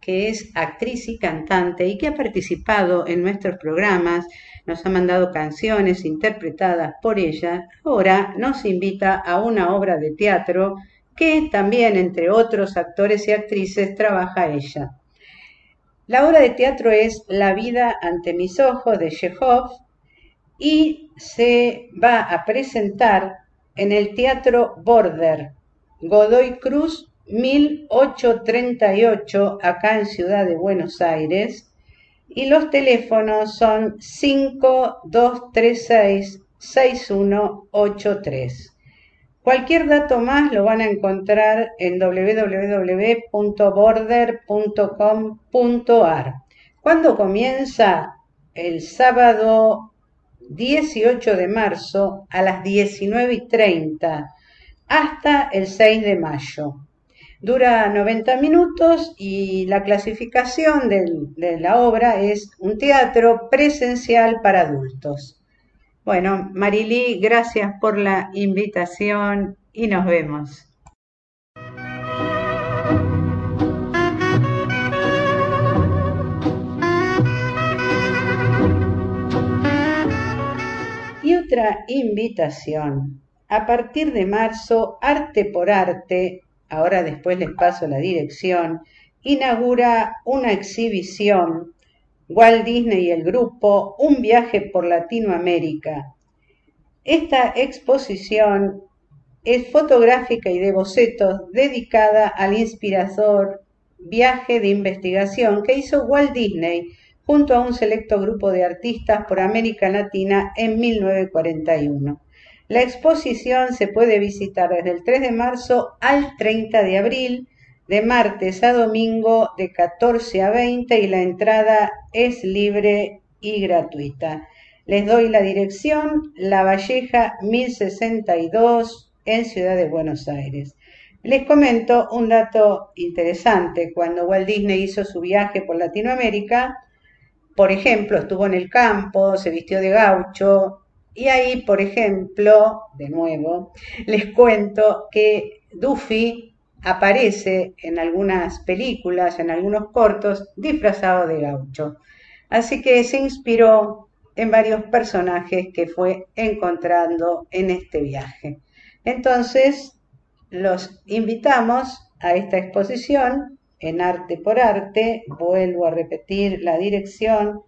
Que es actriz y cantante y que ha participado en nuestros programas, nos ha mandado canciones interpretadas por ella, ahora nos invita a una obra de teatro que también, entre otros actores y actrices, trabaja ella. La obra de teatro es La vida ante mis ojos de Chekhov y se va a presentar en el Teatro Border, Godoy Cruz 1838, acá en Ciudad de Buenos Aires, y los teléfonos son 5236-6183. Cualquier dato más lo van a encontrar en www.border.com.ar. ¿Cuándo comienza? El sábado 18 de marzo a las 19 y 30 hasta el 6 de mayo. Dura 90 minutos y la clasificación de la obra es un teatro presencial para adultos. Bueno, Marilí, gracias por la invitación y nos vemos. Y otra invitación. A partir de marzo, Arte por Arte, ahora después les paso la dirección, inaugura una exhibición, Walt Disney y el grupo, un viaje por Latinoamérica. Esta exposición es fotográfica y de bocetos dedicada al inspirador viaje de investigación que hizo Walt Disney junto a un selecto grupo de artistas por América Latina en 1941. La exposición se puede visitar desde el 3 de marzo al 30 de abril, de martes a domingo de 14 a 20 y la entrada es libre y gratuita. Les doy la dirección, La Valleja 1062 en Ciudad de Buenos Aires. Les comento un dato interesante. Cuando Walt Disney hizo su viaje por Latinoamérica, por ejemplo, estuvo en el campo, se vistió de gaucho, y ahí, por ejemplo, de nuevo, les cuento que Duffy aparece en algunas películas, en algunos cortos, disfrazado de gaucho. Así que se inspiró en varios personajes que fue encontrando en este viaje. Entonces, los invitamos a esta exposición en Arte por Arte. Vuelvo a repetir la dirección,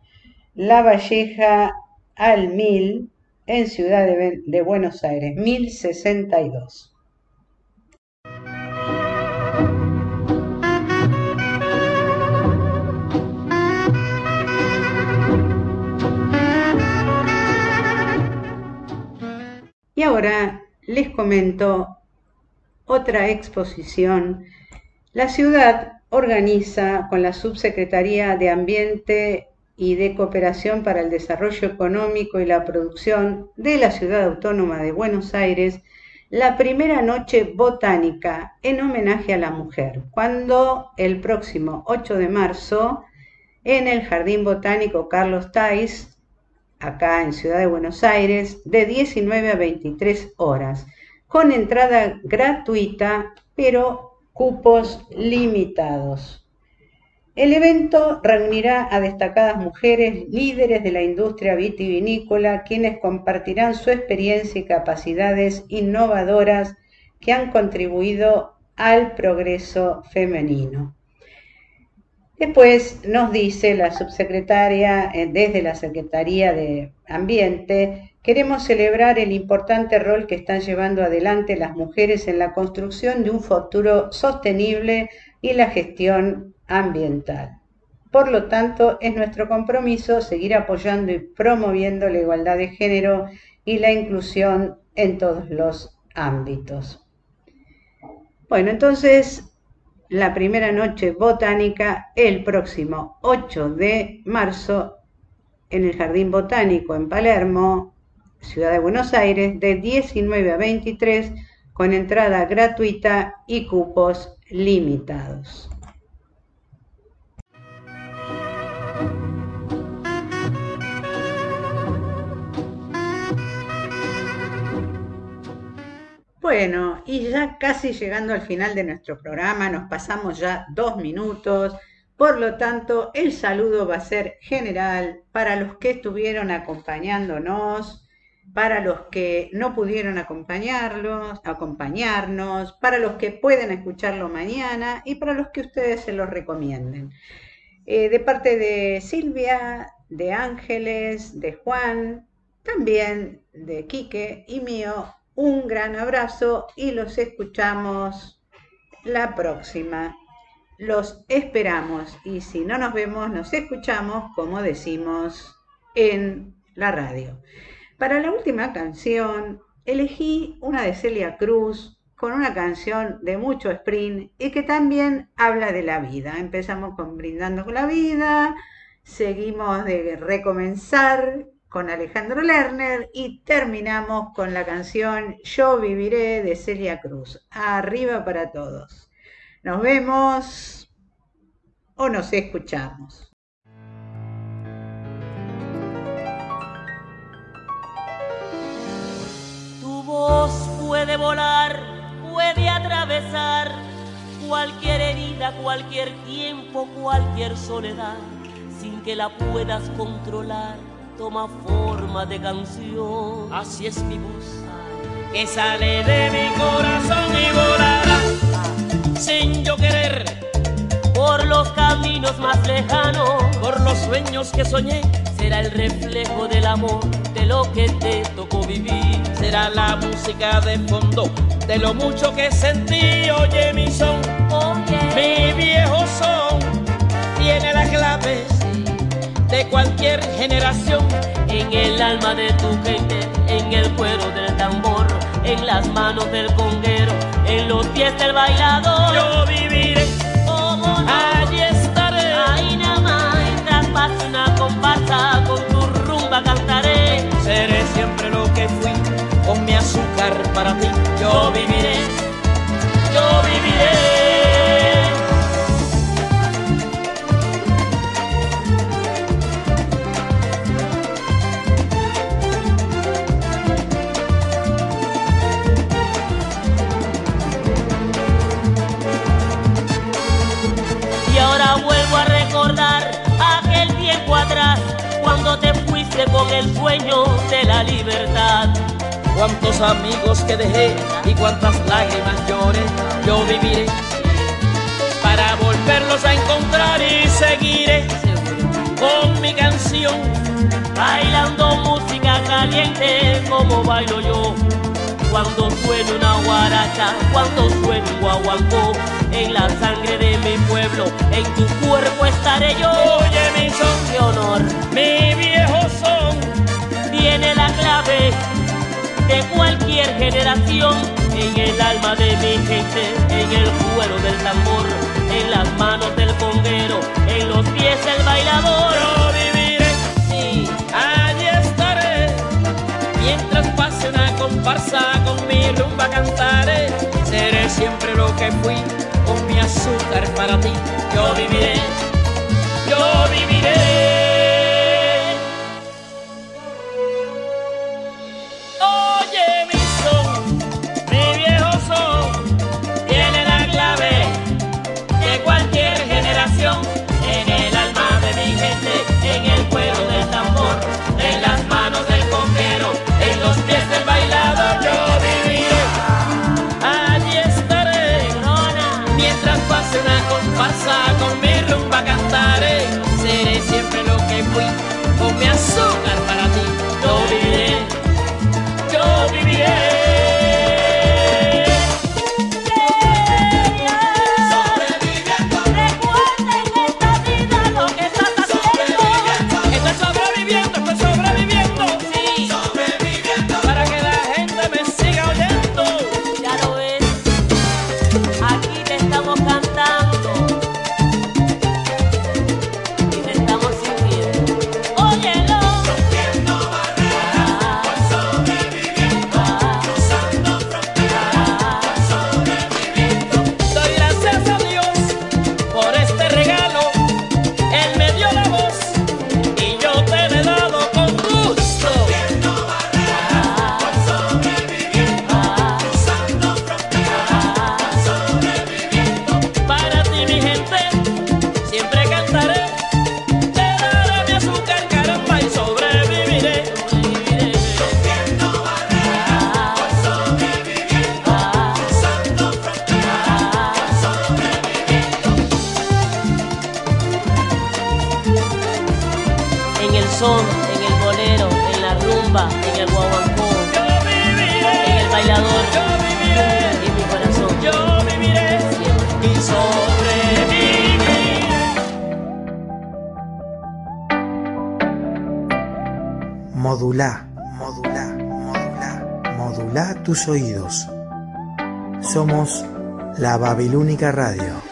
La Valleja al 1000 en Ciudad de, de Buenos Aires, 1062. Y ahora les comento otra exposición. La ciudad organiza con la Subsecretaría de Ambiente y de Cooperación para el Desarrollo Económico y la Producción de la Ciudad Autónoma de Buenos Aires la primera noche botánica en homenaje a la mujer, cuando el próximo 8 de marzo en el Jardín Botánico Carlos Tais, acá en Ciudad de Buenos Aires, de 19 a 23 horas, con entrada gratuita, pero cupos limitados. El evento reunirá a destacadas mujeres líderes de la industria vitivinícola, quienes compartirán su experiencia y capacidades innovadoras que han contribuido al progreso femenino. Después nos dice la subsecretaria eh, desde la Secretaría de Ambiente, queremos celebrar el importante rol que están llevando adelante las mujeres en la construcción de un futuro sostenible y la gestión ambiental. Por lo tanto, es nuestro compromiso seguir apoyando y promoviendo la igualdad de género y la inclusión en todos los ámbitos. Bueno, entonces la primera noche botánica el próximo 8 de marzo en el Jardín Botánico en Palermo, Ciudad de Buenos Aires, de 19 a 23 con entrada gratuita y cupos limitados. Bueno, y ya casi llegando al final de nuestro programa, nos pasamos ya dos minutos, por lo tanto, el saludo va a ser general para los que estuvieron acompañándonos, para los que no pudieron acompañarnos, para los que pueden escucharlo mañana y para los que ustedes se los recomienden. Eh, de parte de Silvia, de Ángeles, de Juan, también de Quique y mío, un gran abrazo y los escuchamos la próxima. Los esperamos y si no nos vemos, nos escuchamos, como decimos, en la radio. Para la última canción, elegí una de Celia Cruz con una canción de mucho sprint y que también habla de la vida. Empezamos con Brindando con la Vida, seguimos de recomenzar con Alejandro Lerner y terminamos con la canción Yo viviré de Celia Cruz. Arriba para todos. Nos vemos o nos escuchamos. Tu voz puede volar, puede atravesar cualquier herida, cualquier tiempo, cualquier soledad, sin que la puedas controlar. Toma forma de canción. Así es mi voz, que sale de mi corazón y volará sin yo querer por los caminos más lejanos, por los sueños que soñé. Será el reflejo del amor, de lo que te tocó vivir. Será la música de fondo, de lo mucho que sentí. Oye, mi son, mi viejo son, tiene las claves de cualquier generación. En el alma de tu gente, en el cuero del tambor, en las manos del conguero, en los pies del bailador. Yo viviré, como no, allí estaré. Ahí nada más, mientras pase una comparsa, con tu rumba cantaré. Seré siempre lo que fui, con mi azúcar para ti. Yo viviré, yo viviré. Con el sueño de la libertad. Cuántos amigos que dejé y cuántas lágrimas lloré, yo viviré para volverlos a encontrar y seguiré con mi canción, bailando música caliente como bailo yo. Cuando suene una guaracha, cuando suene un guaguancó, en la sangre de mi pueblo, en tu cuerpo estaré yo. Oye, mi son de honor, mi viejo son, tiene la clave de cualquier generación, en el alma de mi gente, en el cuero del tambor, en las manos del conguero, en los pies del bailador. Yo viviré, sí, allí estaré, mientras pase una comparsa con mi rumba cantaré, seré siempre lo que fui, con mi azúcar para ti, yo viviré, yo viviré. Oye mi son, mi viejo son, tiene la clave de cualquier generación, en el alma de mi gente, en el cuero del tambor, en las con mi rumba cantaré, seré siempre lo que fui, con mi azúcar para ti, yo viviré, tus oídos. Somos la Babilónica Radio.